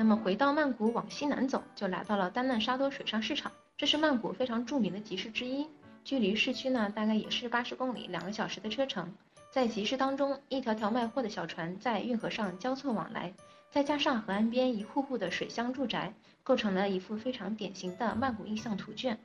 那么回到曼谷往西南走，就来到了丹嫩沙多水上市场，这是曼谷非常著名的集市之一，距离市区呢大概也是八十公里，两个小时的车程。在集市当中，一条条卖货的小船在运河上交错往来，再加上河岸边一户户的水乡住宅，构成了一幅非常典型的曼谷印象图卷。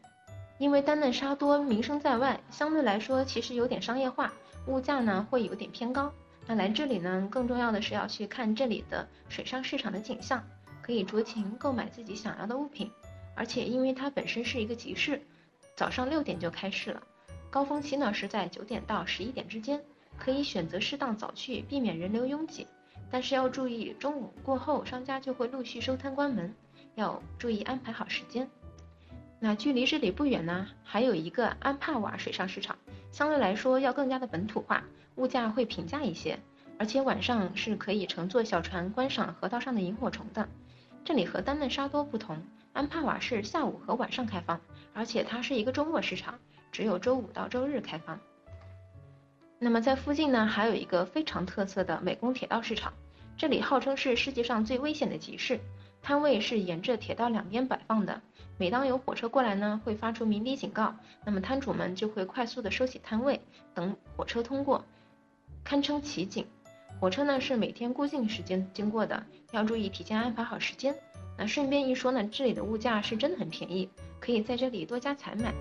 因为丹嫩沙多名声在外，相对来说其实有点商业化，物价呢会有点偏高。那来这里呢，更重要的是要去看这里的水上市场的景象。可以酌情购买自己想要的物品，而且因为它本身是一个集市，早上六点就开市了，高峰期呢是在九点到十一点之间，可以选择适当早去，避免人流拥挤。但是要注意，中午过后商家就会陆续收摊关门，要注意安排好时间。那距离这里不远呢，还有一个安帕瓦水上市场，相对来说要更加的本土化，物价会平价一些，而且晚上是可以乘坐小船观赏河道上的萤火虫的。这里和丹嫩沙多不同，安帕瓦是下午和晚上开放，而且它是一个周末市场，只有周五到周日开放。那么在附近呢，还有一个非常特色的美工铁道市场，这里号称是世界上最危险的集市，摊位是沿着铁道两边摆放的，每当有火车过来呢，会发出鸣笛警告，那么摊主们就会快速的收起摊位，等火车通过，堪称奇景。火车呢是每天固定时间经过的，要注意提前安排好时间。那顺便一说呢，这里的物价是真的很便宜，可以在这里多加采买。